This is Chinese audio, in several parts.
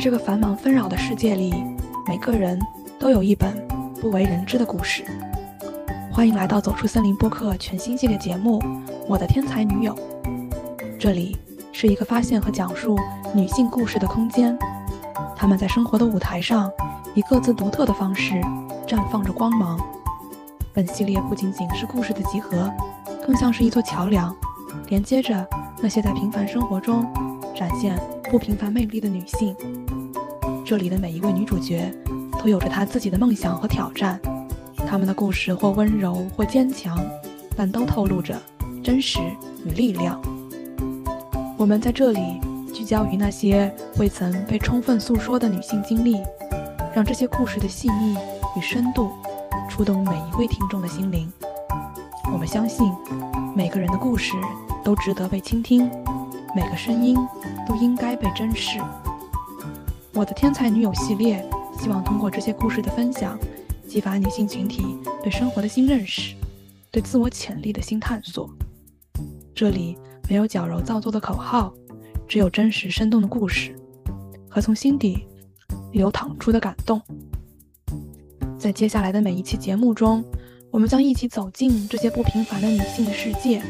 在这个繁忙纷扰的世界里，每个人都有一本不为人知的故事。欢迎来到《走出森林》播客全新系列节目《我的天才女友》。这里是一个发现和讲述女性故事的空间，她们在生活的舞台上以各自独特的方式绽放着光芒。本系列不仅仅是故事的集合，更像是一座桥梁，连接着那些在平凡生活中展现不平凡魅力的女性。这里的每一位女主角都有着她自己的梦想和挑战，她们的故事或温柔或坚强，但都透露着真实与力量。我们在这里聚焦于那些未曾被充分诉说的女性经历，让这些故事的细腻与深度。触动每一位听众的心灵。我们相信，每个人的故事都值得被倾听，每个声音都应该被珍视。我的天才女友系列，希望通过这些故事的分享，激发女性群体对生活的新认识，对自我潜力的新探索。这里没有矫揉造作的口号，只有真实生动的故事和从心底流淌出的感动。在接下来的每一期节目中，我们将一起走进这些不平凡的女性的世界，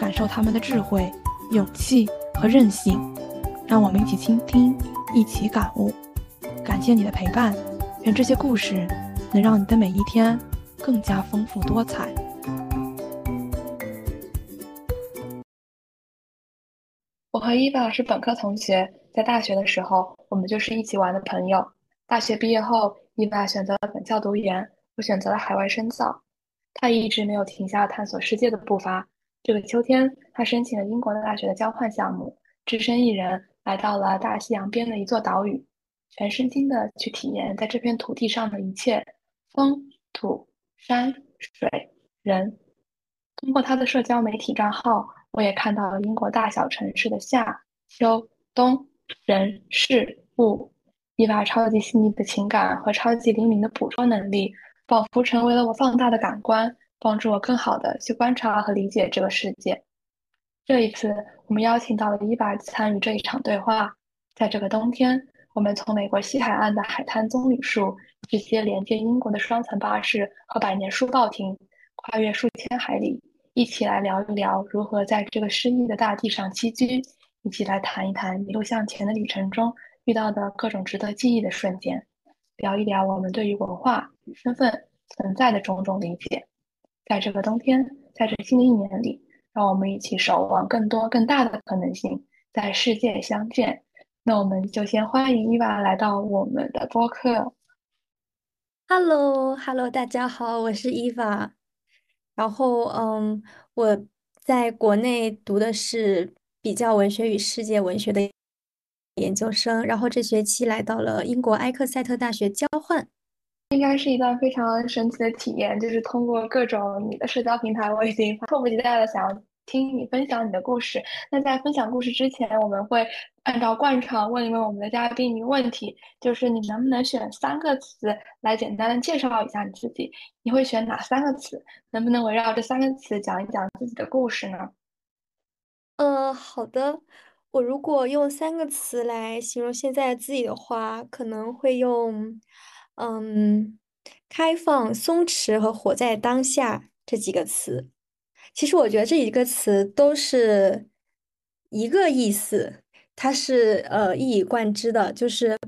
感受她们的智慧、勇气和韧性。让我们一起倾听，一起感悟。感谢你的陪伴，愿这些故事能让你的每一天更加丰富多彩。我和伊娃是本科同学，在大学的时候，我们就是一起玩的朋友。大学毕业后，伊娃选择了本校读研，我选择了海外深造。他一直没有停下探索世界的步伐。这个秋天，他申请了英国的大学的交换项目，只身一人来到了大西洋边的一座岛屿，全身心的去体验在这片土地上的一切：风、土、山、水、人。通过他的社交媒体账号，我也看到了英国大小城市的夏、秋、冬、人、事、物。伊娃超级细腻的情感和超级灵敏的捕捉能力，仿佛成为了我放大的感官，帮助我更好的去观察和理解这个世界。这一次，我们邀请到了伊娃参与这一场对话。在这个冬天，我们从美国西海岸的海滩棕榈树，直接连接英国的双层巴士和百年书报亭，跨越数千海里，一起来聊一聊如何在这个诗意的大地上栖居，一起来谈一谈一路向前的旅程中。遇到的各种值得记忆的瞬间，聊一聊我们对于文化与身份存在的种种理解。在这个冬天，在这新的一年里，让我们一起守望更多更大的可能性，在世界相见。那我们就先欢迎伊娃来到我们的播客。Hello，Hello，大家好，我是伊娃。然后，嗯，我在国内读的是比较文学与世界文学的。研究生，然后这学期来到了英国埃克塞特大学交换，应该是一段非常神奇的体验。就是通过各种你的社交平台，我已经迫不及待的想要听你分享你的故事。那在分享故事之前，我们会按照惯常问一问我们的嘉宾一个问题，就是你能不能选三个词来简单的介绍一下你自己？你会选哪三个词？能不能围绕这三个词讲一讲自己的故事呢？呃，好的。我如果用三个词来形容现在自己的话，可能会用，嗯，开放、松弛和活在当下这几个词。其实我觉得这几个词都是一个意思，它是呃一以贯之的。就是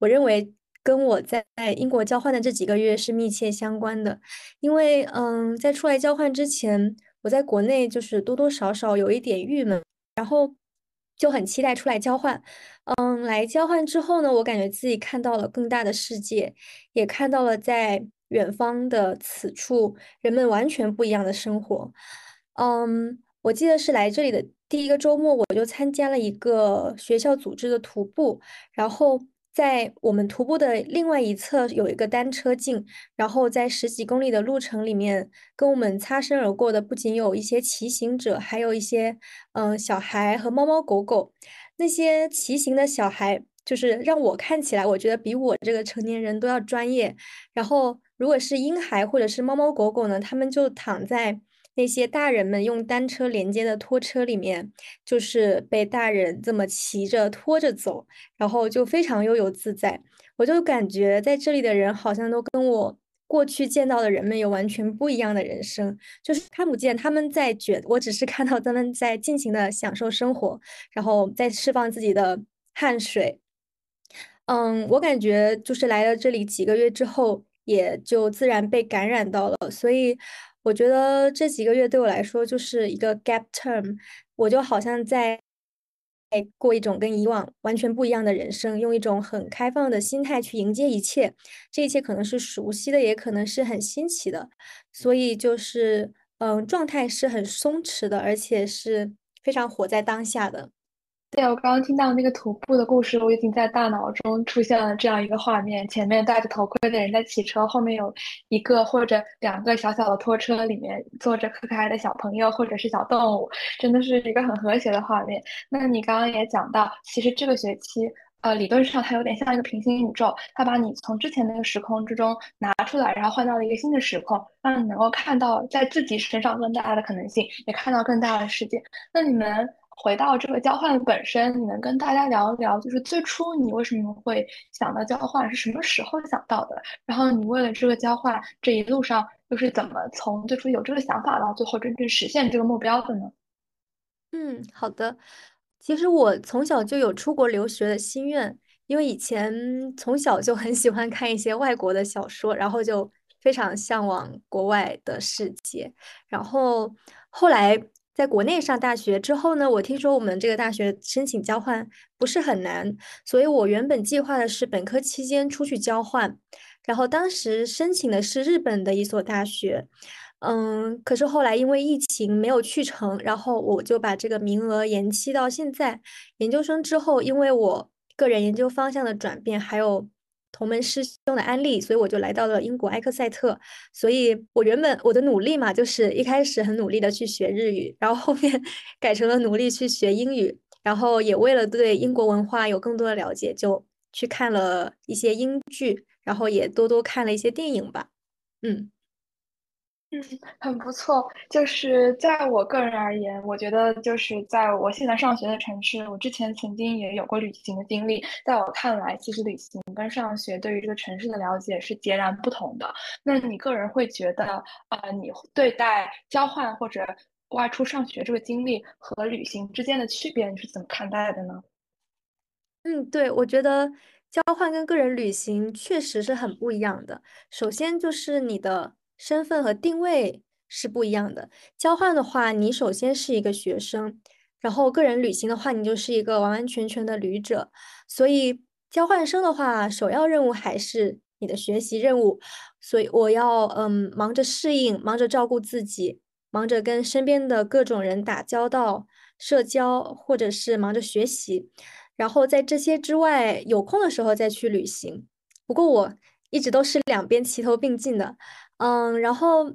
我认为跟我在英国交换的这几个月是密切相关的，因为嗯，在出来交换之前，我在国内就是多多少少有一点郁闷，然后。就很期待出来交换，嗯，来交换之后呢，我感觉自己看到了更大的世界，也看到了在远方的此处人们完全不一样的生活。嗯，我记得是来这里的第一个周末，我就参加了一个学校组织的徒步，然后。在我们徒步的另外一侧有一个单车径，然后在十几公里的路程里面，跟我们擦身而过的不仅有一些骑行者，还有一些嗯小孩和猫猫狗狗。那些骑行的小孩，就是让我看起来，我觉得比我这个成年人都要专业。然后，如果是婴孩或者是猫猫狗狗呢，他们就躺在那些大人们用单车连接的拖车里面，就是被大人这么骑着拖着走，然后就非常悠游自在。我就感觉在这里的人好像都跟我过去见到的人们有完全不一样的人生，就是看不见他们在卷，我只是看到他们在尽情的享受生活，然后在释放自己的汗水。嗯，我感觉就是来了这里几个月之后，也就自然被感染到了，所以我觉得这几个月对我来说就是一个 gap term，我就好像在过一种跟以往完全不一样的人生，用一种很开放的心态去迎接一切，这一切可能是熟悉的，也可能是很新奇的，所以就是嗯，状态是很松弛的，而且是非常活在当下的。对，我刚刚听到那个徒步的故事，我已经在大脑中出现了这样一个画面：前面戴着头盔的人在骑车，后面有一个或者两个小小的拖车，里面坐着可可爱的小朋友或者是小动物，真的是一个很和谐的画面。那你刚刚也讲到，其实这个学期，呃，理论上它有点像一个平行宇宙，它把你从之前那个时空之中拿出来，然后换到了一个新的时空，让你能够看到在自己身上更大的可能性，也看到更大的世界。那你们？回到这个交换本身，你能跟大家聊一聊，就是最初你为什么会想到交换，是什么时候想到的？然后你为了这个交换这一路上又是怎么从最初有这个想法到最后真正实现这个目标的呢？嗯，好的。其实我从小就有出国留学的心愿，因为以前从小就很喜欢看一些外国的小说，然后就非常向往国外的世界。然后后来。在国内上大学之后呢，我听说我们这个大学申请交换不是很难，所以我原本计划的是本科期间出去交换，然后当时申请的是日本的一所大学，嗯，可是后来因为疫情没有去成，然后我就把这个名额延期到现在。研究生之后，因为我个人研究方向的转变，还有。同门师兄的安利，所以我就来到了英国埃克塞特。所以我原本我的努力嘛，就是一开始很努力的去学日语，然后后面 改成了努力去学英语，然后也为了对英国文化有更多的了解，就去看了一些英剧，然后也多多看了一些电影吧。嗯。嗯，很不错。就是在我个人而言，我觉得就是在我现在上学的城市，我之前曾经也有过旅行的经历。在我看来，其实旅行跟上学对于这个城市的了解是截然不同的。那你个人会觉得，呃，你对待交换或者外出上学这个经历和旅行之间的区别，你是怎么看待的呢？嗯，对，我觉得交换跟个人旅行确实是很不一样的。首先就是你的。身份和定位是不一样的。交换的话，你首先是一个学生，然后个人旅行的话，你就是一个完完全全的旅者。所以交换生的话，首要任务还是你的学习任务。所以我要嗯忙着适应，忙着照顾自己，忙着跟身边的各种人打交道、社交，或者是忙着学习。然后在这些之外，有空的时候再去旅行。不过我一直都是两边齐头并进的。嗯，然后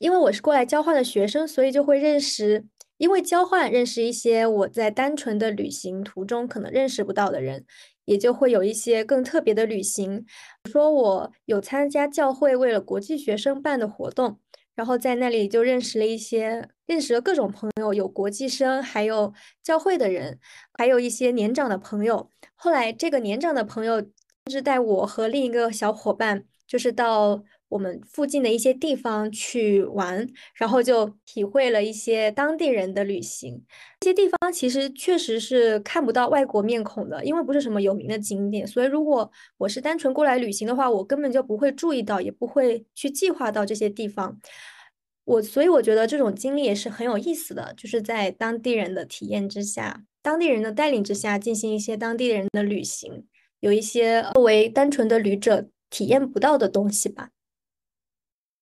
因为我是过来交换的学生，所以就会认识，因为交换认识一些我在单纯的旅行途中可能认识不到的人，也就会有一些更特别的旅行。比如说，我有参加教会为了国际学生办的活动，然后在那里就认识了一些，认识了各种朋友，有国际生，还有教会的人，还有一些年长的朋友。后来这个年长的朋友甚至带我和另一个小伙伴，就是到。我们附近的一些地方去玩，然后就体会了一些当地人的旅行。这些地方其实确实是看不到外国面孔的，因为不是什么有名的景点。所以如果我是单纯过来旅行的话，我根本就不会注意到，也不会去计划到这些地方。我所以我觉得这种经历也是很有意思的，就是在当地人的体验之下，当地人的带领之下进行一些当地人的旅行，有一些作为单纯的旅者体验不到的东西吧。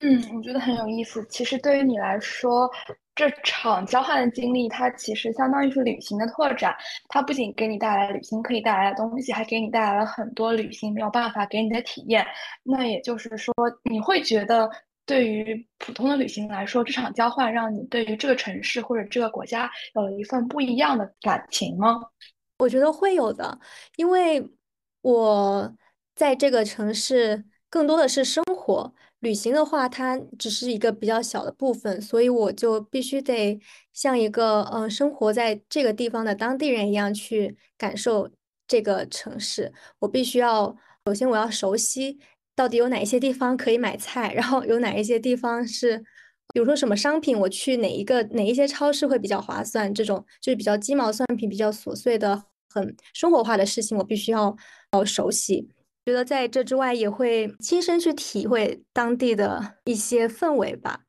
嗯，我觉得很有意思。其实对于你来说，这场交换的经历，它其实相当于是旅行的拓展。它不仅给你带来旅行可以带来的东西，还给你带来了很多旅行没有办法给你的体验。那也就是说，你会觉得对于普通的旅行来说，这场交换让你对于这个城市或者这个国家有了一份不一样的感情吗？我觉得会有的，因为我在这个城市更多的是生活。旅行的话，它只是一个比较小的部分，所以我就必须得像一个呃生活在这个地方的当地人一样去感受这个城市。我必须要，首先我要熟悉到底有哪一些地方可以买菜，然后有哪一些地方是，比如说什么商品，我去哪一个哪一些超市会比较划算，这种就是比较鸡毛蒜皮、比较琐碎的、很生活化的事情，我必须要要熟悉。觉得在这之外，也会亲身去体会当地的一些氛围吧。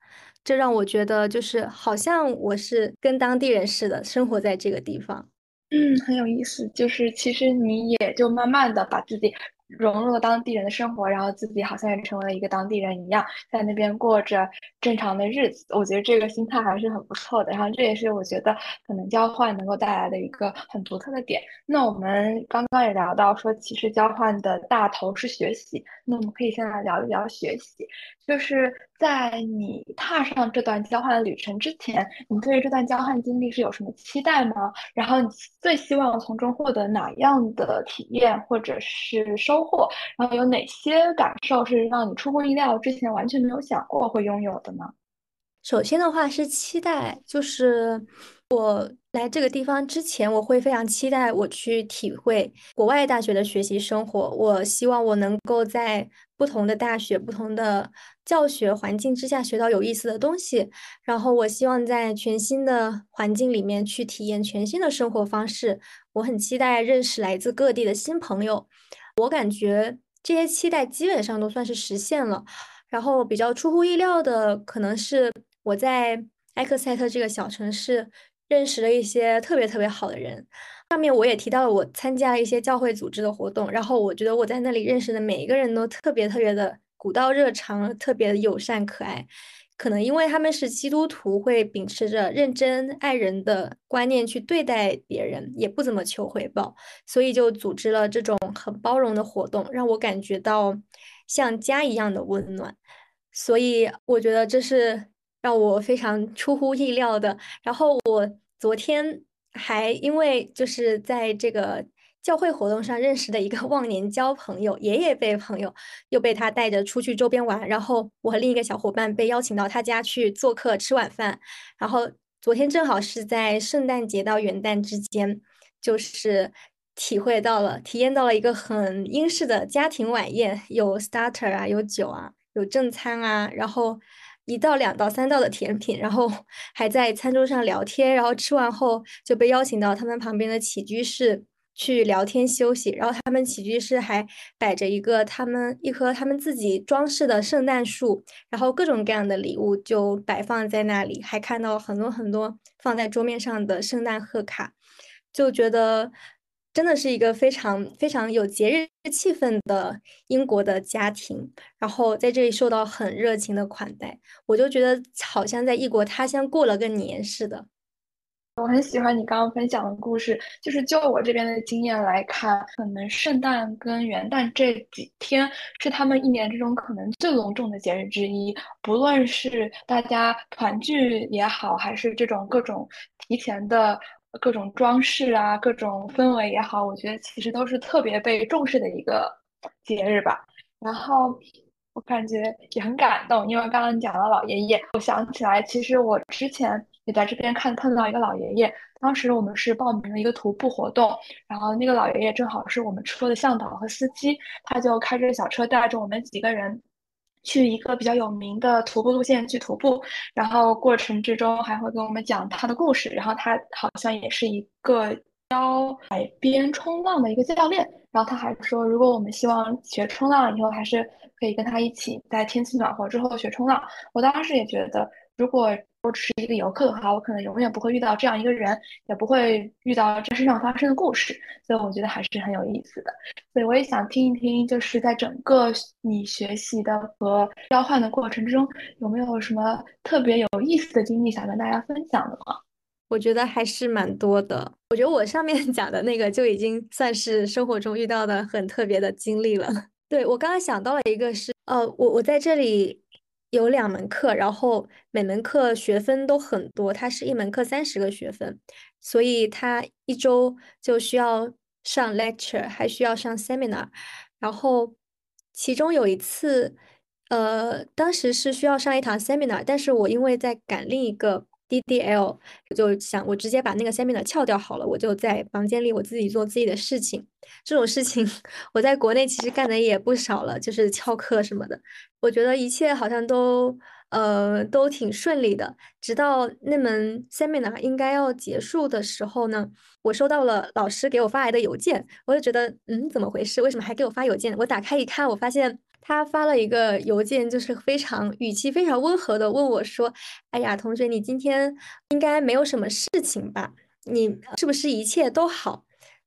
这让我觉得，就是好像我是跟当地人似的，生活在这个地方。嗯，很有意思。就是其实你也就慢慢的把自己。融入了当地人的生活，然后自己好像也成为了一个当地人一样，在那边过着正常的日子。我觉得这个心态还是很不错的。然后这也是我觉得可能交换能够带来的一个很独特的点。那我们刚刚也聊到说，其实交换的大头是学习。那我们可以先来聊一聊学习，就是在你踏上这段交换旅程之前，你对于这段交换经历是有什么期待吗？然后你最希望从中获得哪样的体验或者是？收获，然后有哪些感受是让你出乎意料，之前完全没有想过会拥有的呢？首先的话是期待，就是我来这个地方之前，我会非常期待我去体会国外大学的学习生活。我希望我能够在不同的大学、不同的教学环境之下学到有意思的东西。然后我希望在全新的环境里面去体验全新的生活方式。我很期待认识来自各地的新朋友。我感觉这些期待基本上都算是实现了，然后比较出乎意料的，可能是我在埃克塞特这个小城市认识了一些特别特别好的人。上面我也提到了我参加一些教会组织的活动，然后我觉得我在那里认识的每一个人都特别特别的古道热肠，特别友善可爱。可能因为他们是基督徒，会秉持着认真爱人的观念去对待别人，也不怎么求回报，所以就组织了这种很包容的活动，让我感觉到像家一样的温暖。所以我觉得这是让我非常出乎意料的。然后我昨天还因为就是在这个。教会活动上认识的一个忘年交朋友，爷爷辈朋友又被他带着出去周边玩，然后我和另一个小伙伴被邀请到他家去做客吃晚饭。然后昨天正好是在圣诞节到元旦之间，就是体会到了、体验到了一个很英式的家庭晚宴，有 starter 啊，有酒啊，有正餐啊，然后一道、两道、三道的甜品，然后 还在餐桌上聊天。然后吃完后就被邀请到他们旁边的起居室。去聊天休息，然后他们起居室还摆着一个他们一棵他们自己装饰的圣诞树，然后各种各样的礼物就摆放在那里，还看到很多很多放在桌面上的圣诞贺卡，就觉得真的是一个非常非常有节日气氛的英国的家庭，然后在这里受到很热情的款待，我就觉得好像在异国他乡过了个年似的。我很喜欢你刚刚分享的故事，就是就我这边的经验来看，可能圣诞跟元旦这几天是他们一年之中可能最隆重的节日之一。不论是大家团聚也好，还是这种各种提前的各种装饰啊、各种氛围也好，我觉得其实都是特别被重视的一个节日吧。然后。我感觉也很感动，因为刚刚你讲了老爷爷，我想起来，其实我之前也在这边看碰到一个老爷爷，当时我们是报名了一个徒步活动，然后那个老爷爷正好是我们车的向导和司机，他就开着小车带着我们几个人去一个比较有名的徒步路线去徒步，然后过程之中还会跟我们讲他的故事，然后他好像也是一个。教海边冲浪的一个教练，然后他还说，如果我们希望学冲浪以后，还是可以跟他一起在天气暖和之后学冲浪。我当时也觉得，如果我只是一个游客的话，我可能永远不会遇到这样一个人，也不会遇到这身上发生的故事。所以我觉得还是很有意思的。所以我也想听一听，就是在整个你学习的和交换的过程之中，有没有什么特别有意思的经历想跟大家分享的吗？我觉得还是蛮多的。我觉得我上面 讲的那个就已经算是生活中遇到的很特别的经历了。对我刚刚想到了一个，是呃，我我在这里有两门课，然后每门课学分都很多，它是一门课三十个学分，所以它一周就需要上 lecture，还需要上 seminar。然后其中有一次呃，当时是需要上一堂 seminar，但是我因为在赶另一个 DDL，我就想我直接把那个 seminar 翘掉好了，我就在房间里我自己做自己的事情。这种事情我在国内其实干的也不少了，就是翘课什么的。我觉得一切好像都呃都挺顺利的，直到那门 seminar 应该要结束的时候呢，我收到了老师给我发来的邮件，我就觉得嗯怎么回事？为什么还给我发邮件？我打开一看，我发现。他发了一个邮件，就是非常语气非常温和的问我说：“哎呀，同学，你今天应该没有什么事情吧？你是不是一切都好？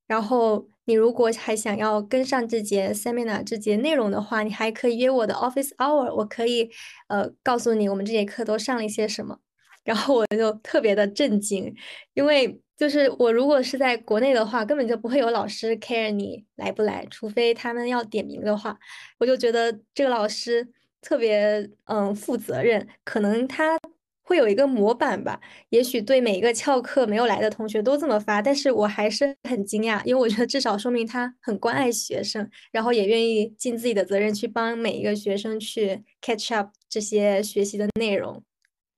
然后你如果还想要跟上这节 seminar 这节内容的话，你还可以约我的 office hour，我可以呃告诉你我们这节课都上了一些什么。”然后我就特别的震惊，因为就是我如果是在国内的话，根本就不会有老师 care 你来不来，除非他们要点名的话，我就觉得这个老师特别嗯负责任，可能他会有一个模板吧，也许对每一个翘课没有来的同学都这么发，但是我还是很惊讶，因为我觉得至少说明他很关爱学生，然后也愿意尽自己的责任去帮每一个学生去 catch up 这些学习的内容。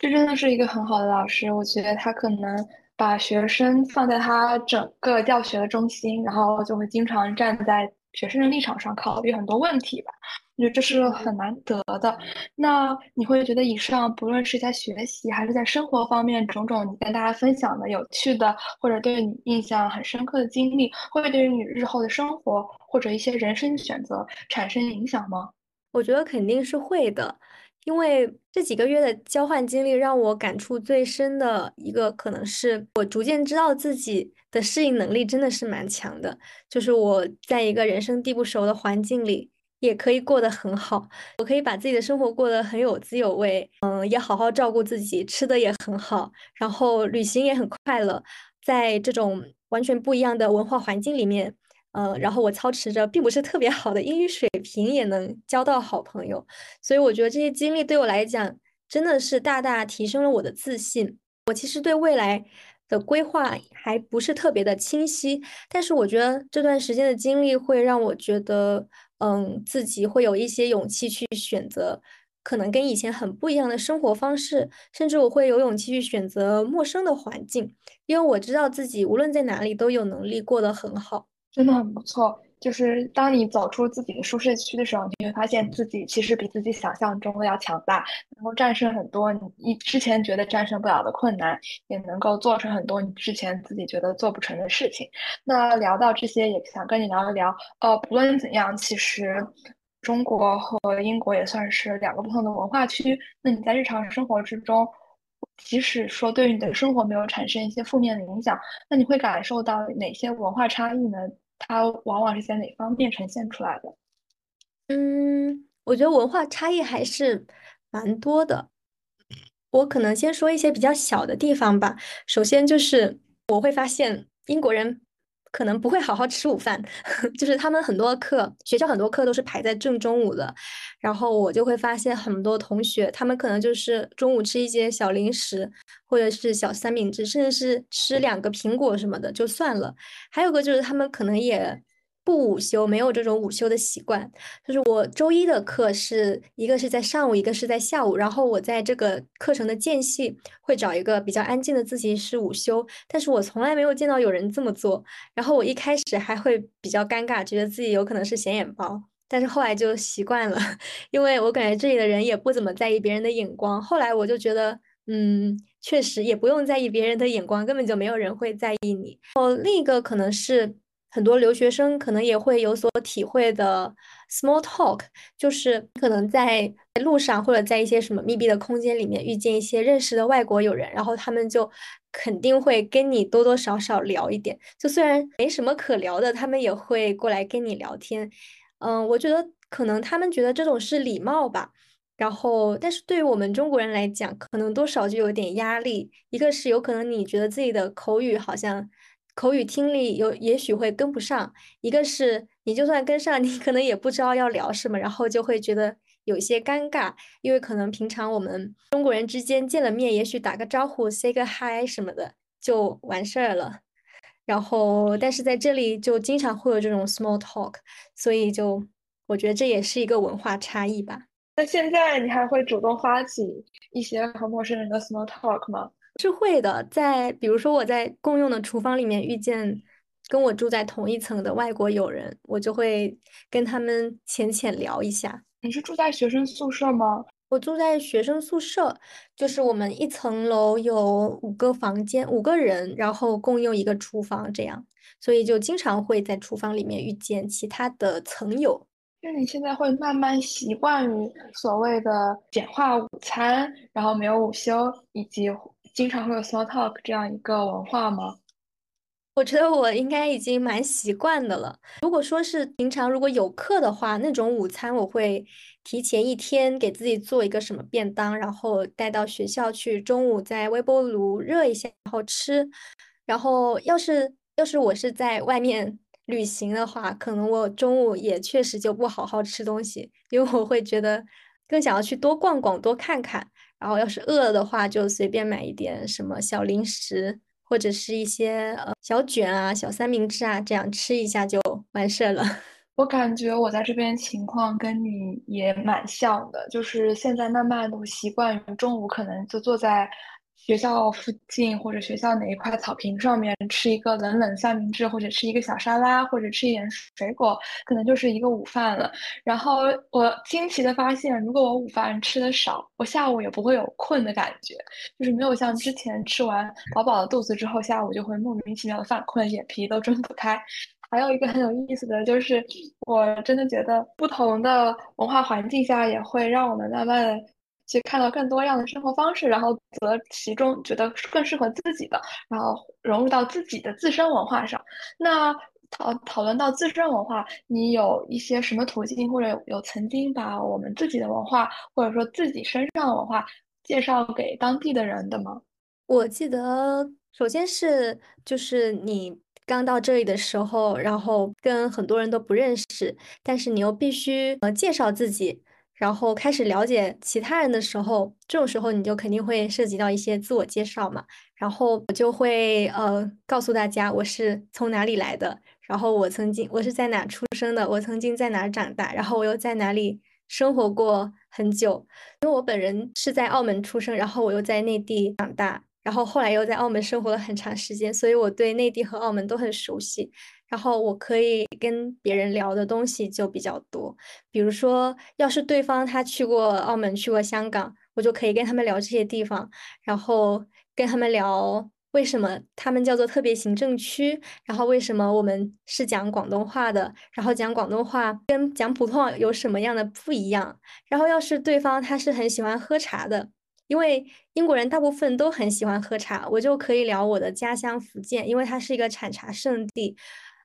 这真的是一个很好的老师，我觉得他可能把学生放在他整个教学的中心，然后就会经常站在学生的立场上考虑很多问题吧。我觉得这是很难得的。那你会觉得以上不论是在学习还是在生活方面，种种你跟大家分享的有趣的或者对你印象很深刻的经历，会对于你日后的生活或者一些人生选择产生影响吗？我觉得肯定是会的。因为这几个月的交换经历，让我感触最深的一个，可能是我逐渐知道自己的适应能力真的是蛮强的。就是我在一个人生地不熟的环境里，也可以过得很好。我可以把自己的生活过得很有滋有味，嗯，也好好照顾自己，吃的也很好，然后旅行也很快乐。在这种完全不一样的文化环境里面。嗯，然后我操持着并不是特别好的英语水平，也能交到好朋友，所以我觉得这些经历对我来讲真的是大大提升了我的自信。我其实对未来的规划还不是特别的清晰，但是我觉得这段时间的经历会让我觉得，嗯，自己会有一些勇气去选择可能跟以前很不一样的生活方式，甚至我会有勇气去选择陌生的环境，因为我知道自己无论在哪里都有能力过得很好。真的很不错，就是当你走出自己的舒适区的时候，你会发现自己其实比自己想象中的要强大，能够战胜很多你之前觉得战胜不了的困难，也能够做成很多你之前自己觉得做不成的事情。那聊到这些，也想跟你聊一聊。呃，不论怎样，其实中国和英国也算是两个不同的文化区。那你在日常生活之中，即使说对于你的生活没有产生一些负面的影响，那你会感受到哪些文化差异呢？它往往是在哪方面呈现出来的？嗯，我觉得文化差异还是蛮多的。我可能先说一些比较小的地方吧。首先就是我会发现英国人可能不会好好吃午饭，就是他们很多课，学校很多课都是排在正中午的。然后我就会发现很多同学，他们可能就是中午吃一些小零食，或者是小三明治，甚至是吃两个苹果什么的就算了。还有个就是他们可能也不午休，没有这种午休的习惯。就是我周一的课是一个是在上午，一个是在下午。然后我在这个课程的间隙会找一个比较安静的自习室午休，但是我从来没有见到有人这么做。然后我一开始还会比较尴尬，觉得自己有可能是显眼包。但是后来就习惯了，因为我感觉这里的人也不怎么在意别人的眼光。后来我就觉得，嗯，确实也不用在意别人的眼光，根本就没有人会在意你。哦，另一个可能是很多留学生可能也会有所体会的 small talk，就是可能在路上或者在一些什么密闭的空间里面遇见一些认识的外国友人，然后他们就肯定会跟你多多少少聊一点。就虽然没什么可聊的，他们也会过来跟你聊天。嗯，我觉得可能他们觉得这种是礼貌吧，然后，但是对于我们中国人来讲，可能多少就有点压力。一个是有可能你觉得自己的口语好像口语听力有也许会跟不上，一个是你就算跟上，你可能也不知道要聊什么，然后就会觉得有一些尴尬，因为可能平常我们中国人之间见了面，也许打个招呼，say 个 hi 什么的就完事儿了。然后，但是在这里就经常会有这种 small talk，所以就我觉得这也是一个文化差异吧。那现在你还会主动发起一些和陌生人的 small talk 吗？是会的，在比如说我在共用的厨房里面遇见跟我住在同一层的外国友人，我就会跟他们浅浅聊一下。你是住在学生宿舍吗？我住在学生宿舍，就是我们一层楼有五个房间，五个人，然后共用一个厨房，这样，所以就经常会在厨房里面遇见其他的层友。那你现在会慢慢习惯于所谓的简化午餐，然后没有午休，以及经常会有 small talk 这样一个文化吗？我觉得我应该已经蛮习惯的了。如果说是平常如果有课的话，那种午餐我会提前一天给自己做一个什么便当，然后带到学校去，中午在微波炉热一下，然后吃。然后要是要是我是在外面 旅行的话，可能我中午也确实就不好好吃东西，因为我会觉得更想要去多逛逛、多看看。然后要是饿了的话，就随便买一点什么小零食。或者是一些呃小卷啊、小三明治啊，这样吃一下就完事了。我感觉我在这边情况跟你也蛮像的，就是现在慢慢的习惯于中午可能就坐在。学校附近或者学校哪一块草坪上面吃一个冷冷三明治，或者吃一个小沙拉，或者吃一点水果，可能就是一个午饭了。然后我惊奇的发现，如果我午饭吃的少，我下午也不会有困的感觉，就是没有像之前吃完饱饱的肚子之后，下午就会莫名其妙的犯困，眼皮都睁不开。还有一个很有意思的就是，我真的觉得不同的文化环境下也会让我们慢慢的。去看到更多样的生活方式，然后择其中觉得更适合自己的，然后融入到自己的自身文化上。那讨讨论到自身文化，你有一些什么途径，或者有有曾经把我们自己的文化，或者说自己身上的文化介绍给当地的人的吗？我记得，首先是就是你刚到这里的时候，然后跟很多人都不认识，但是你又必须呃介绍自己。然后开始了解其他人的时候，这种时候你就肯定会涉及到一些自我介绍嘛。然后我就会呃告诉大家我是从哪里来的，然后我曾经我是在哪出生的，我曾经在哪长大，然后我又在哪里生活过很久。因为我本人是在澳门出生，然后我又在内地长大，然后后来又在澳门生活了很长时间，所以我对内地和澳门都很熟悉。然后我可以跟别人聊的东西就比较多，比如说，要是对方他去过澳门、去过香港，我就可以跟他们聊这些地方，然后跟他们聊为什么他们叫做特别行政区，然后为什么我们是讲广东话的，然后讲广东话跟讲普通话有什么样的不一样。然后要是对方他是很喜欢喝茶的，因为英国人大部分都很喜欢喝茶，我就可以聊我的家乡福建，因为它是一个产茶圣地。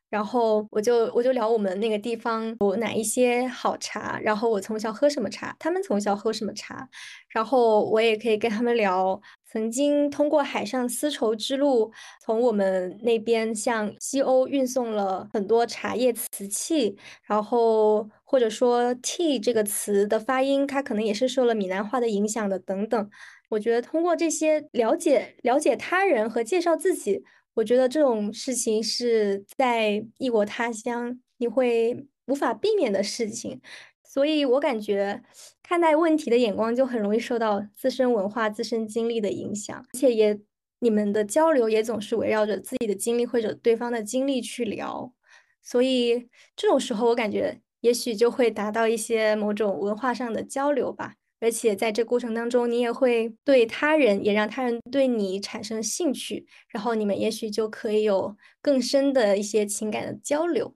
然后我就我就聊我们那个地方有哪一些好茶，然后我从小喝什么茶，他们从小喝什么茶，然后我也可以跟他们聊曾经通过海上丝绸之路从我们那边向西欧运送了很多茶叶瓷器，然后或者说 tea 这个词的发音，它可能也是受了闽南话的影响的等等。我觉得通过这些了解了解他人和介绍自己。我觉得这种事情是在异国他乡你会无法避免的事情，所以我感觉看待问题的眼光就很容易受到自身文化、自身经历的影响，而且也你们的交流也总是围绕着自己的经历或者对方的经历去聊，所以这种时候我感觉也许就会达到一些某种文化上的交流吧。而且在这过程当中，你也会对他人，也让他人对你产生兴趣，然后你们也许就可以有更深的一些情感的交流。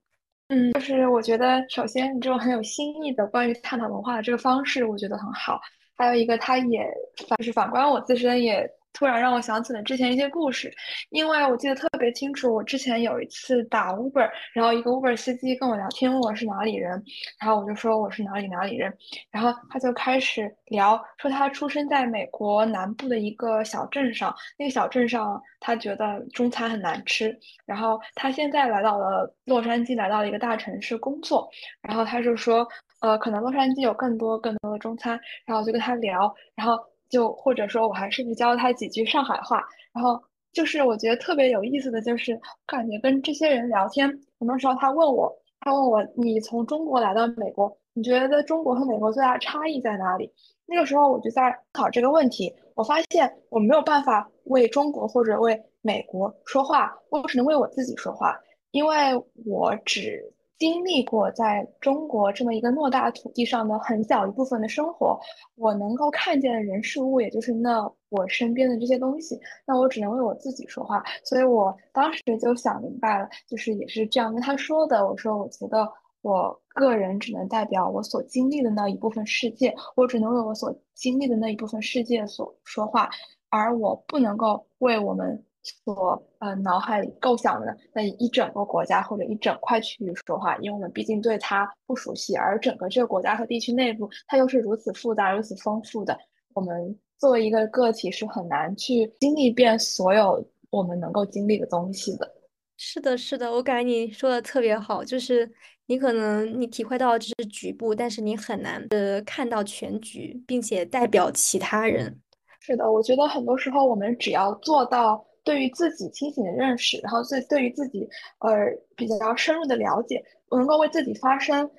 嗯，就是我觉得，首先你这种很有新意的关于探讨文化的这个方式，我觉得很好。还有一个，他也反就是反观我自身也。突然让我想起了之前一些故事，因为我记得特别清楚，我之前有一次打 Uber，然后一个 Uber 司机跟我聊天，问我是哪里人，然后我就说我是哪里哪里人，然后他就开始聊，说他出生在美国南部的一个小镇上，那个小镇上他觉得中餐很难吃，然后他现在来到了洛杉矶，来到了一个大城市工作，然后他就说，呃，可能洛杉矶有更多更多的中餐，然后我就跟他聊，然后。就或者说，我还是不是教他几句上海话？然后就是我觉得特别有意思的就是，感觉跟这些人聊天，很多时候他问我，他问我你从中国来到美国你觉得中国和美国最大的差异在哪里？那个时候我就在思考这个问题，我发现我没有办法为中国或者为美国说话，我只能为我自己说话，因为我只经历过在中国这么一个偌大土地上的很小一部分的生活，我能够看见的人事物，也就是那我身边的这些东西，那我只能为我自己说话，所以我当时就想明白了，就是也是这样跟他说的，我说我觉得。我个人只能代表我所经历的那一部分世界，我只能为我所经历的那一部分世界所说话，而我不能够为我们所呃脑海里构想的那一整个国家或者一整块区域说话，因为我们毕竟对它不熟悉，而整个这个国家和地区内部它又是如此复杂、如此丰富的，我们作为一个个体是很难去经历遍所有我们能够经历的东西的。是的，是的，我感觉你说的特别好，就是你可能你体会到只是局部，但是你很难呃看到全局，并且代表其他人。是的，我觉得很多时候我们只要做到对于自己清醒的认识，然后对对于自己呃比较深入的了解，能够为自己发声，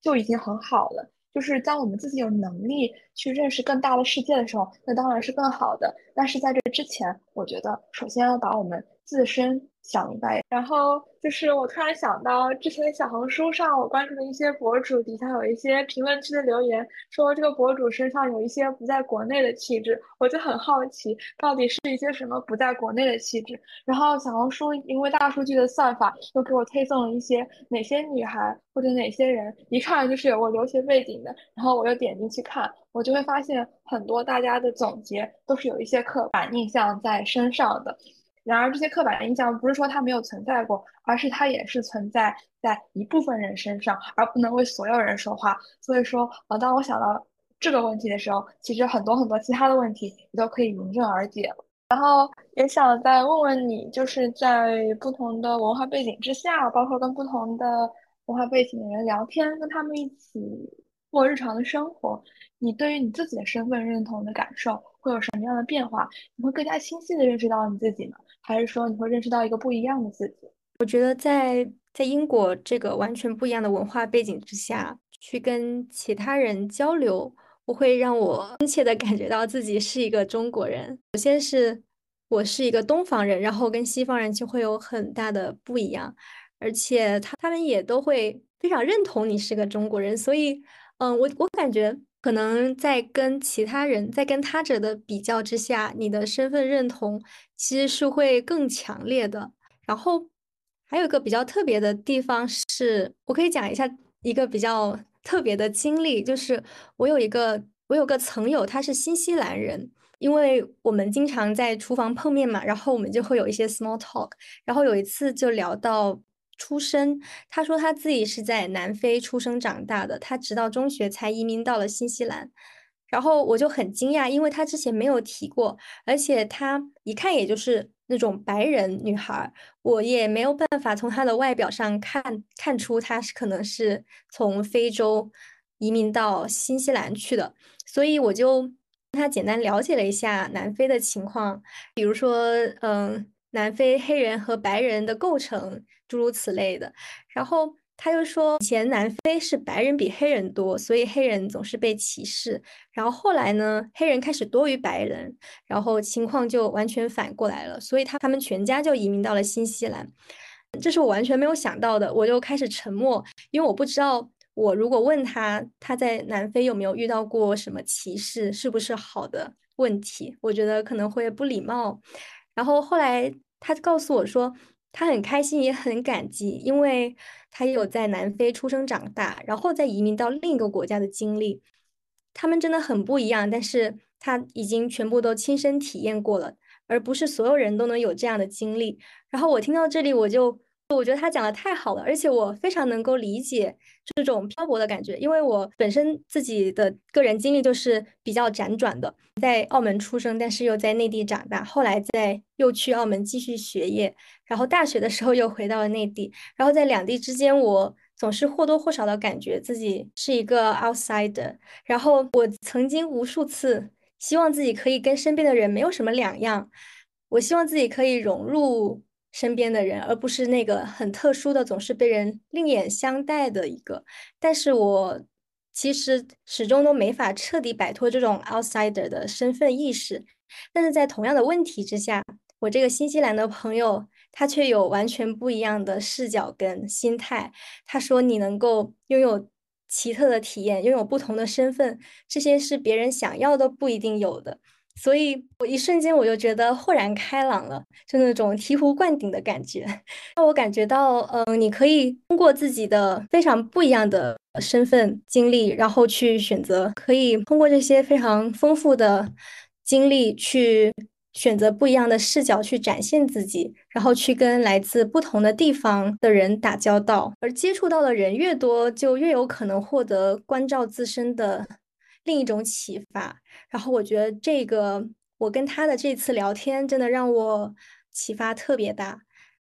就已经很好了。就是当我们自己有能力去认识更大的世界的时候，那当然是更好的。但是在这之前，我觉得首先要把我们自身。想明白，然后就是我突然想到，之前小红书上我关注的一些博主底下有一些评论区的留言，说这个博主身上有一些不在国内的气质，我就很好奇，到底是一些什么不在国内的气质。然后小红书因为大数据的算法，又给我推送了一些哪些女孩或者哪些人一看就是有过留学背景的，然后我又点进去看，我就会发现很多大家的总结都是有一些刻板印象在身上的。然而，这些刻板印象不是说它没有存在过，而是它也是存在在一部分人身上，而不能为所有人说话。所以说，呃，当我想到这个问题的时候，其实很多很多其他的问题你都可以迎刃而解。然后也想再问问你，就是在不同的文化背景之下，包括跟不同的文化背景的人聊天，跟他们一起过日常的生活，你对于你自己的身份认同的感受会有什么样的变化？你会更加清晰的认识到你自己吗？还是说你会认识到一个不一样的自己？我觉得在在英国这个完全不一样的文化背景之下去跟其他人交流，我会让我真切的感觉到自己是一个中国人。首先是我是一个东方人，然后跟西方人就会有很大的不一样，而且他他们也都会非常认同你是个中国人。所以，嗯，我我感觉可能在跟其他人在跟他者的比较之下，你的身份认同。其实是会更强烈的。然后还有一个比较特别的地方是，我可以讲一下一个比较特别的经历，就是我有一个我有个曾友，他是新西兰人，因为我们经常在厨房碰面嘛，然后我们就会有一些 small talk。然后有一次就聊到出生，他说他自己是在南非出生长大的，他直到中学才移民到了新西兰。然后我就很惊讶，因为他之前没有提过，而且他一看也就是那种白人女孩，我也没有办法从他的外表上看看出她是可能是从非洲移民到新西兰去的，所以我就跟她简单了解了一下南非的情况，比如说，嗯，南非黑人和白人的构成，诸如此类的，然后。他就说，以前南非是白人比黑人多，所以黑人总是被歧视。然后后来呢，黑人开始多于白人，然后情况就完全反过来了。所以他他们全家就移民到了新西兰，这是我完全没有想到的。我就开始沉默，因为我不知道，我如果问他他在南非有没有遇到过什么歧视，是不是好的问题，我觉得可能会不礼貌。然后后来他告诉我说。他很开心，也很感激，因为他有在南非出生长大，然后再移民到另一个国家的经历。他们真的很不一样，但是他已经全部都亲身体验过了，而不是所有人都能有这样的经历。然后我听到这里，我就。我觉得他讲的太好了，而且我非常能够理解这种漂泊的感觉，因为我本身自己的个人经历就是比较辗转的，在澳门出生，但是又在内地长大，后来在又去澳门继续学业，然后大学的时候又回到了内地，然后在两地之间，我总是或多或少的感觉自己是一个 outsider，然后我曾经无数次希望自己可以跟身边的人没有什么两样，我希望自己可以融入。身边的人，而不是那个很特殊的、总是被人另眼相待的一个。但是我其实始终都没法彻底摆脱这种 outsider 的身份意识。但是在同样的问题之下，我这个新西兰的朋友他却有完全不一样的视角跟心态。他说：“你能够拥有奇特的体验，拥有不同的身份，这些是别人想要都不一定有的。”所以，我一瞬间我就觉得豁然开朗了，就那种醍醐灌顶的感觉。让我感觉到，嗯，你可以通过自己的非常不一样的身份经历，然后去选择，可以通过这些非常丰富的经历去选择不一样的视角去展现自己，然后去跟来自不同的地方的人打交道。而接触到的人越多，就越有可能获得关照自身的。另一种启发，然后我觉得这个我跟他的这次聊天真的让我启发特别大。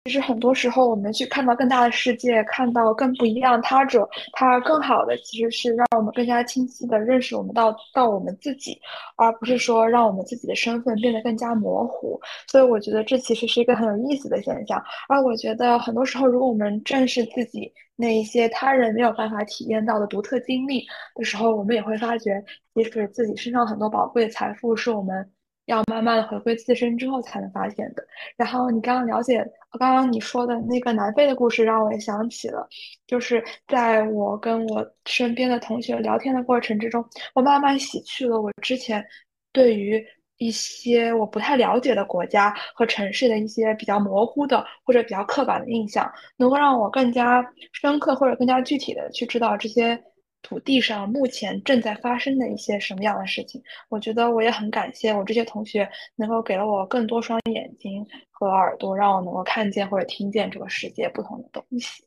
其实很多时候，我们去看到更大的世界，看到更不一样他者，他更好的其实是让我们更加清晰的认识我们到到我们自己，而不是说让我们自己的身份变得更加模糊。所以我觉得这其实是一个很有意思的现象。而我觉得很多时候，如果我们正视自己那一些他人没有办法体验到的独特经历的时候，我们也会发觉，其实自己身上很多宝贵的财富是我们。要慢慢的回归自身之后才能发现的。然后你刚刚了解，刚刚你说的那个南非的故事，让我也想起了，就是在我跟我身边的同学聊天的过程之中，我慢慢洗去了我之前对于一些我不太了解的国家和城市的一些比较模糊的或者比较刻板的印象，能够让我更加深刻或者更加具体的去知道这些。土地上目前正在发生的一些什么样的事情？我觉得我也很感谢我这些同学能够给了我更多双眼睛和耳朵，让我能够看见或者听见这个世界不同的东西。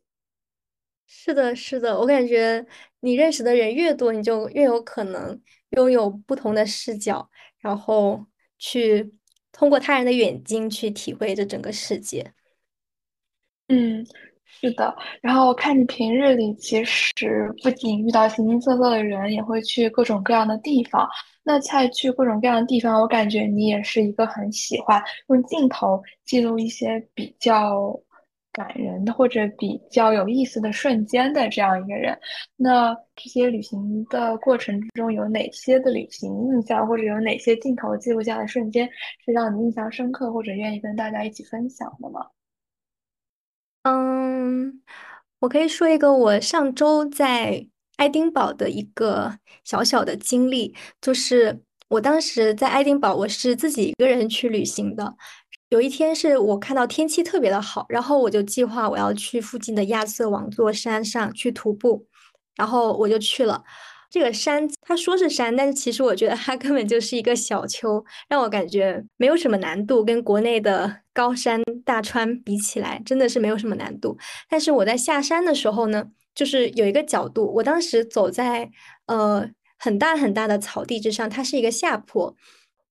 是的，是的，我感觉你认识的人越多，你就越有可能拥有不同的视角，然后去通过他人的眼睛去体会这整个世界。嗯。是的，然后我看你平日里其实不仅遇到形形色色的人，也会去各种各样的地方。那在去各种各样的地方，我感觉你也是一个很喜欢用镜头记录一些比较感人的或者比较有意思的瞬间的这样一个人。那这些旅行的过程之中，有哪些的旅行印象，或者有哪些镜头记录下的瞬间是让你印象深刻，或者愿意跟大家一起分享的吗？嗯，我可以说一个我上周在爱丁堡的一个小小的经历，就是我当时在爱丁堡，我是自己一个人去旅行的。有一天是我看到天气特别的好，然后我就计划我要去附近的亚瑟王座山上去徒步，然后我就去了。这个山，他说是山，但是其实我觉得它根本就是一个小丘，让我感觉没有什么难度，跟国内的高山大川比起来，真的是没有什么难度。但是我在下山的时候呢，就是有一个角度，我当时走在呃很大很大的草地之上，它是一个下坡，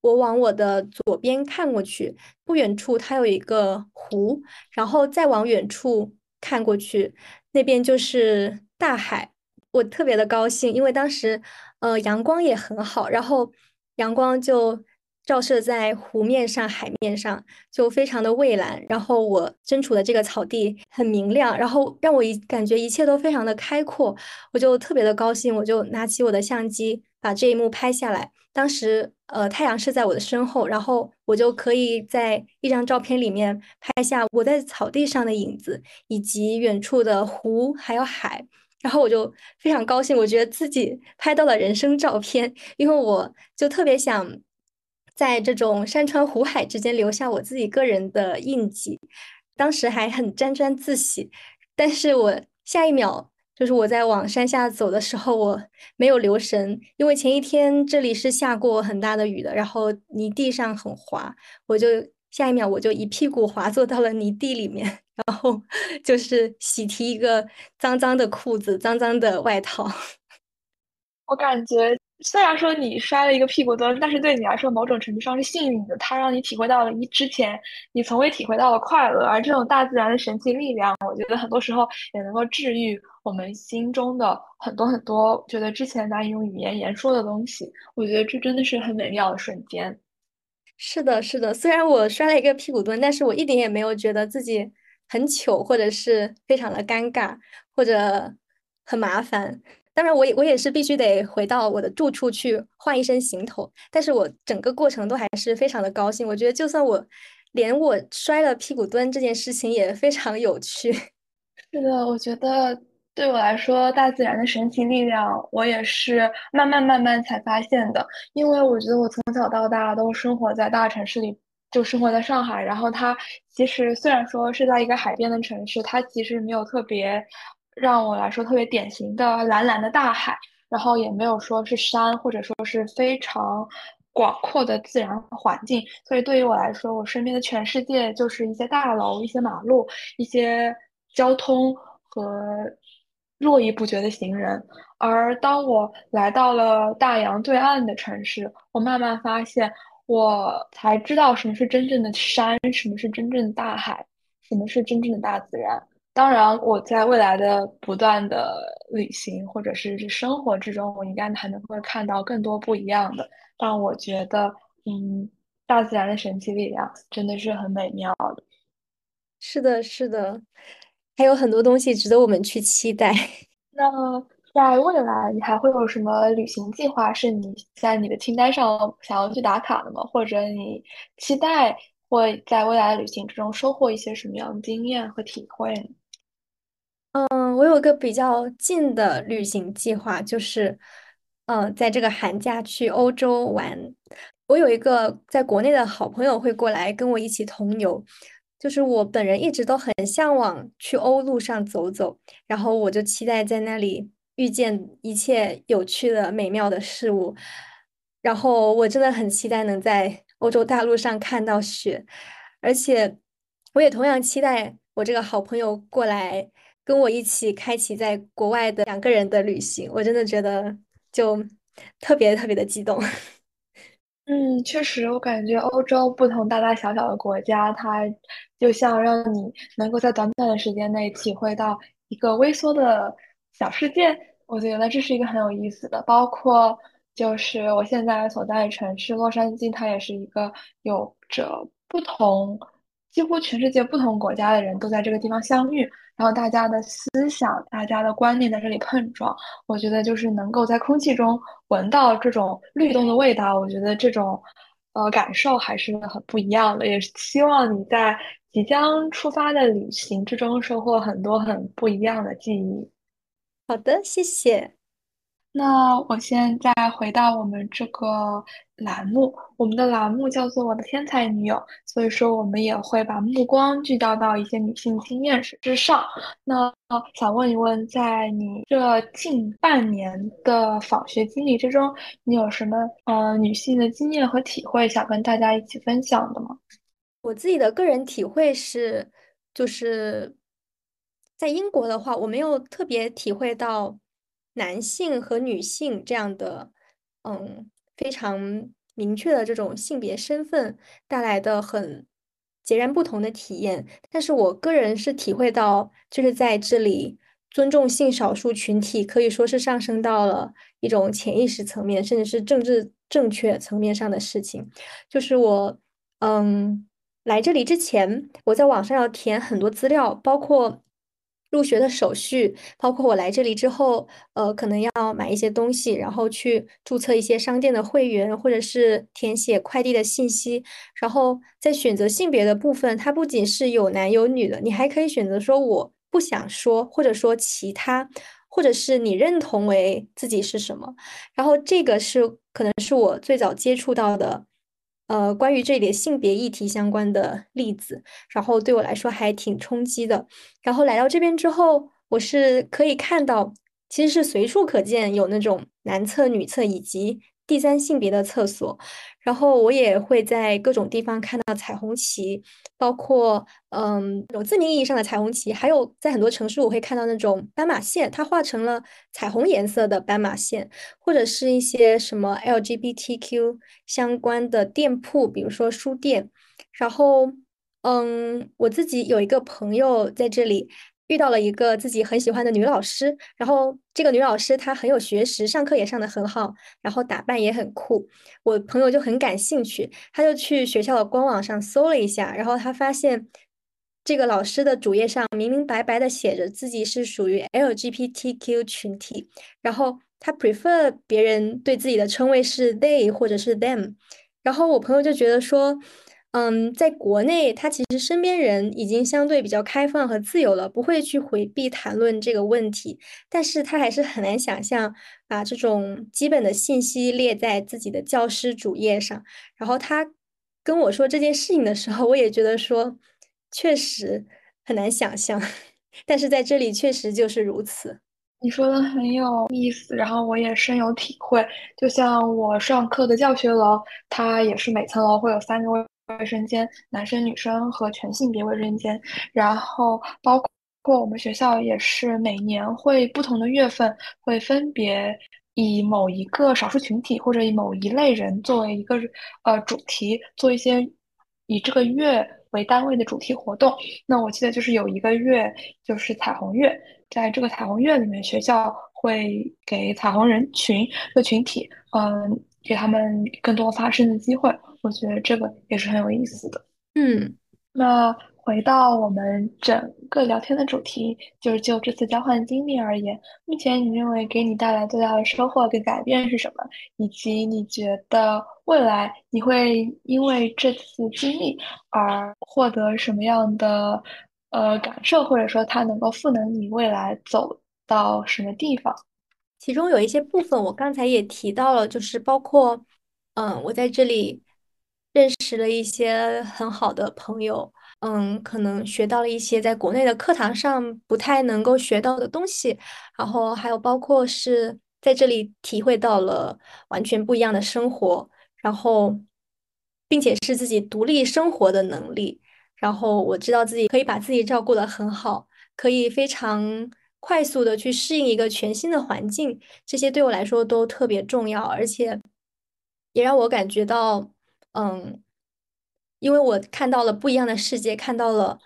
我往我的左边看过去，不远处它有一个湖，然后再往远处看过去，那边就是大海。我特别的高兴，因为当时，呃，阳光也很好，然后阳光就照射在湖面上、海面上，就非常的蔚蓝。然后我身处的这个草地很明亮，然后让我一感觉一切都非常的开阔，我就特别的高兴，我就拿起我的相机把这一幕拍下来。当时，呃，太阳是在我的身后，然后我就可以在一张照片里面拍下我在草地上的影子，以及远处的湖还有海。然后我就非常高兴，我觉得自己拍到了人生照片，因为我就特别想在这种山川湖海之间留下我自己个人的印记。当时还很沾沾自喜，但是我下一秒就是我在往山下走的时候，我没有留神，因为前一天这里是下过很大的雨的，然后泥地上很滑，我就下一秒我就一屁股滑坐到了泥地里面。然后就是喜提一个脏脏的裤子、脏脏的外套。我感觉，虽然说你摔了一个屁股墩，但是对你来说，某种程度上是幸运的。它让你体会到了你之前你从未体会到的快乐，而这种大自然的神奇力量，我觉得很多时候也能够治愈我们心中的很多很多觉得之前难以用语言言说的东西。我觉得这真的是很美妙的瞬间。是的，是的。虽然我摔了一个屁股墩，但是我一点也没有觉得自己。很糗，或者是非常的尴尬，或者很麻烦。当然，我也我也是必须得回到我的住处去换一身行头，但是我整个过程都还是非常的高兴。我觉得，就算我连我摔了屁股墩这件事情也非常有趣。是的，我觉得对我来说，大自然的神奇力量，我也是慢慢慢慢才发现的。因为我觉得我从小到大都生活在大城市里，就生活在上海，然后它其实虽然说是在一个海边的城市，它其实没有特别让我来说特别典型的蓝蓝的大海，然后也没有说是山，或者说是非常广阔的自然环境。所以对于我来说，我身边的全世界就是一些大楼、一些马路、一些。交通和络绎不绝的行人，而当我来到了大洋对岸的城市，我慢慢发现，我才知道什么是真正的山，什么是真正的大海，什么是真正的大自然。当然，我在未来的不断的旅行或者是生活之中，我应该还能会看到更多不一样的。但我觉得，嗯，大自然的神奇力量真的是很美妙的。是的，是的。还有很多东西值得我们去期待。那在未来，你还会有什么旅行计划是你在你的清单上想要去打卡的吗？或者你期待会在未来的旅行之中收获一些什么样的经验和体会呢？嗯，我有个比较近的旅行计划，就是，嗯，在这个寒假去欧洲玩。我有一个在国内的好朋友会过来跟我一起同游。就是我本人一直都很向往去欧陆上走走，然后我就期待在那里遇见一切有趣的、美妙的事物。然后我真的很期待能在欧洲大陆上看到雪，而且我也同样期待我这个好朋友过来跟我一起开启在国外的两个人的旅行。我真的觉得就特别特别的激动。嗯，确实，我感觉欧洲不同大大小小的国家，它就像让你能够在短短的时间内体会到一个微缩的小世界。我觉得这是一个很有意思的。包括就是我现在所在的城市洛杉矶，它也是一个有着不同，几乎全世界不同国家的人都在这个地方相遇。然后大家的思想、大家的观念在这里碰撞，我觉得就是能够在空气中闻到这种律动的味道，我觉得这种呃感受还是很不一样的。也是希望你在即将出发的旅行之中收获很多很不一样的记忆。好的，谢谢。那我现在回到我们这个栏目，我们的栏目叫做《我的天才女友》，所以说我们也会把目光聚焦到一些女性经验之上。那想问一问，在你这近半年的访学经历之中，你有什么呃女性的经验和体会想跟大家一起分享的吗？我自己的个人体会是，就是在英国的话，我没有特别体会到。男性和女性这样的，嗯，非常明确的这种性别身份带来的很截然不同的体验。但是我个人是体会到，就是在这里尊重性少数群体可以说是上升到了一种潜意识层面，甚至是政治正确层面上的事情。就是我，嗯，来这里之前，我在网上要填很多资料，包括。入学的手续，包括我来这里之后，呃，可能要买一些东西，然后去注册一些商店的会员，或者是填写快递的信息。然后在选择性别的部分，它不仅是有男有女的，你还可以选择说我不想说，或者说其他，或者是你认同为自己是什么。然后这个是可能是我最早接触到的。呃，关于这点性别议题相关的例子，然后对我来说还挺冲击的。然后来到这边之后，我是可以看到，其实是随处可见有那种男厕、女厕以及。第三性别的厕所，然后我也会在各种地方看到彩虹旗，包括嗯，那种字面意义上的彩虹旗，还有在很多城市我会看到那种斑马线，它画成了彩虹颜色的斑马线，或者是一些什么 LGBTQ 相关的店铺，比如说书店。然后，嗯，我自己有一个朋友在这里。遇到了一个自己很喜欢的女老师，然后这个女老师她很有学识，上课也上的很好，然后打扮也很酷。我朋友就很感兴趣，他就去学校的官网上搜了一下，然后他发现这个老师的主页上明明白白的写着自己是属于 LGBTQ 群体，然后他 prefer 别人对自己的称谓是 they 或者是 them，然后我朋友就觉得说。嗯，在国内，他其实身边人已经相对比较开放和自由了，不会去回避谈论这个问题。但是他还是很难想象把这种基本的信息列在自己的教师主页上。然后他跟我说这件事情的时候，我也觉得说，确实很难想象。但是在这里确实就是如此。你说的很有意思，然后我也深有体会。就像我上课的教学楼，它也是每层楼会有三个。卫生间，男生、女生和全性别卫生间，然后包括我们学校也是每年会不同的月份会分别以某一个少数群体或者以某一类人作为一个呃主题，做一些以这个月为单位的主题活动。那我记得就是有一个月就是彩虹月，在这个彩虹月里面，学校会给彩虹人群这个群体，嗯，给他们更多发声的机会。我觉得这个也是很有意思的。嗯，那回到我们整个聊天的主题，就是就这次交换经历而言，目前你认为给你带来最大的收获跟改变是什么？以及你觉得未来你会因为这次经历而获得什么样的呃感受，或者说它能够赋能你未来走到什么地方？其中有一些部分我刚才也提到了，就是包括嗯，我在这里。认识了一些很好的朋友，嗯，可能学到了一些在国内的课堂上不太能够学到的东西，然后还有包括是在这里体会到了完全不一样的生活，然后并且是自己独立生活的能力，然后我知道自己可以把自己照顾得很好，可以非常快速的去适应一个全新的环境，这些对我来说都特别重要，而且也让我感觉到。嗯，因为我看到了不一样的世界，看到了，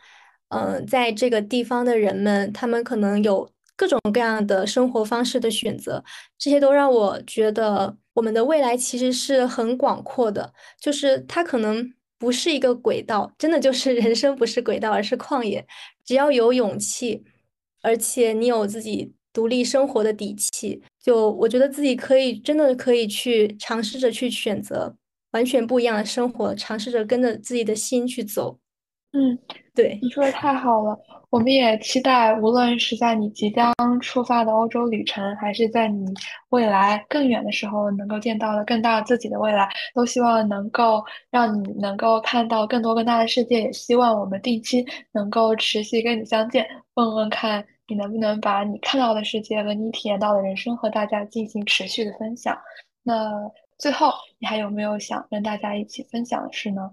嗯，在这个地方的人们，他们可能有各种各样的生活方式的选择，这些都让我觉得我们的未来其实是很广阔的。就是它可能不是一个轨道，真的就是 人生不是轨道，而是旷野。只要有勇气，而且你有自己独立生活的底气，就我觉得自己可以真的可以去尝试着去选择。完全不一样的生活，尝试着跟着自己的心去走。嗯，对，你说的太好了。我们也期待，无论是在你即将出发的欧洲旅程，还是在你未来更远的时候能够见到的更大自己的未来，都希望能够让你能够看到更多更大的世界。也希望我们定期能够持续跟你相见，问问看你能不能把你看到的世界和你体验到的人生和大家进行持续的分享。那。最后，你还有没有想跟大家一起分享的事呢？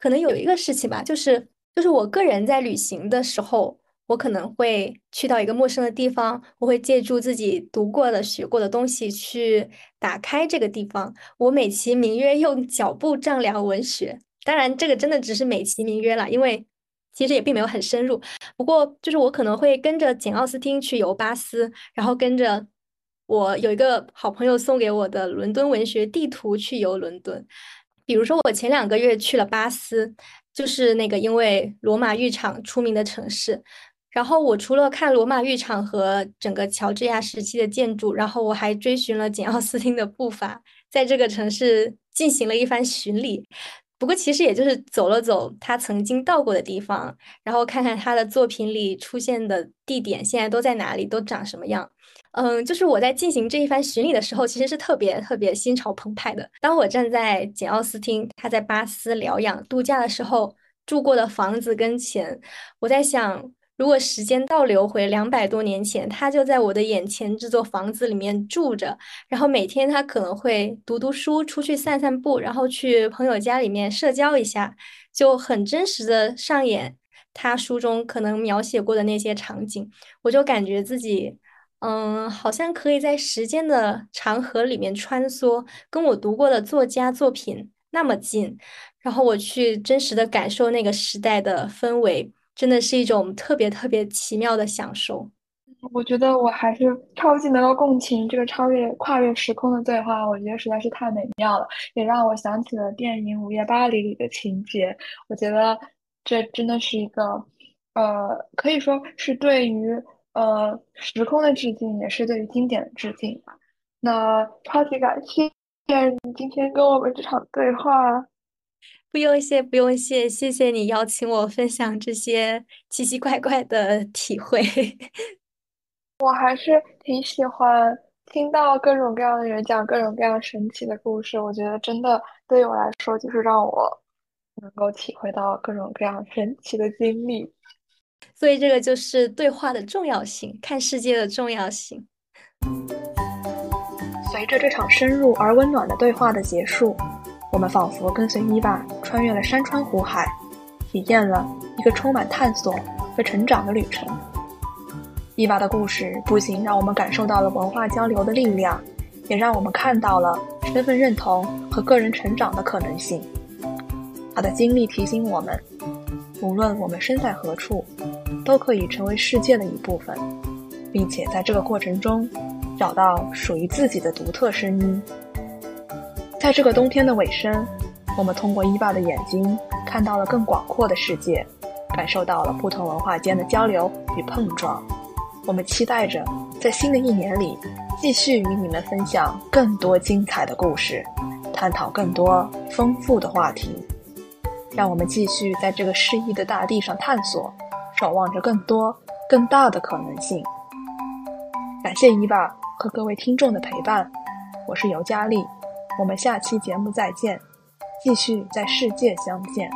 可能有一个事情吧，就是就是我个人在旅行的时候，我可能会去到一个陌生的地方，我会借助自己读过的、学过的东西去打开这个地方。我美其名曰用脚步丈量文学，当然这个真的只是美其名曰了，因为其实也并没有很深入。不过就是我可能会跟着简奥斯汀去游巴斯，然后跟着。我有一个好朋友送给我的伦敦文学地图去游伦敦，比如说我前两个月去了巴斯，就是那个因为罗马浴场出名的城市。然后我除了看罗马浴场和整个乔治亚时期的建筑，然后我还追寻了简奥斯汀的步伐，在这个城市进行了一番巡礼。不过其实也就是走了走他曾经到过的地方，然后看看他的作品里出现的地点现在都在哪里，都长什么样。嗯，就是我在进行这一番巡礼的时候，其实是特别特别心潮澎湃的。当我站在简奥斯汀他在巴斯疗养度假的时候住过的房子跟前，我在想，如果时间倒流回两百多年前，他就在我的眼前这座房子里面住着，然后每天他可能会读读书，出去散散步，然后去朋友家里面社交一下，就很真实的上演他书中可能描写过的那些场景，我就感觉自己。嗯，好像可以在时间的长河里面穿梭，跟我读过的作家作品那么近，然后我去真实的感受那个时代的氛围，真的是一种特别特别奇妙的享受。我觉得我还是超级能够共情这个超越跨越时空的对话，我觉得实在是太美妙了，也让我想起了电影《午夜巴黎》里的情节。我觉得这真的是一个，呃，可以说是对于呃时空的致敬，也是对于经典的致敬吧。那超级感谢你今天跟我们这场对话。不用谢，不用谢，谢谢你邀请我分享这些奇奇怪怪的体会。我还是挺喜欢听到各种各样的人讲各种各样神奇的故事，我觉得真的对于我来说，就是让我能够体会到各种各样神奇的经历。所以这个就是对话的重要性，看世界的重要性。随着这场深入而温暖的对话的结束。我们仿佛跟随伊娃穿越了山川湖海，体验了一个充满探索和成长的旅程。伊娃的故事不仅让我们感受到了文化交流的力量，也让我们看到了身份认同和个人成长的可能性。她的经历提醒我们，无论我们身在何处，都可以成为世界的一部分，并且在这个过程中找到属于自己的独特声音。在这个冬天的尾声，我们通过伊爸的眼睛看到了更广阔的世界，感受到了不同文化间的交流与碰撞。我们期待着在新的一年里，继续与你们分享更多精彩的故事，探讨更多丰富的话题。让我们继续在这个诗意的大地上探索，守望着更多更大的可能性。感谢伊爸和各位听众的陪伴，我是尤佳丽。我们下期节目再见，继续在世界相见。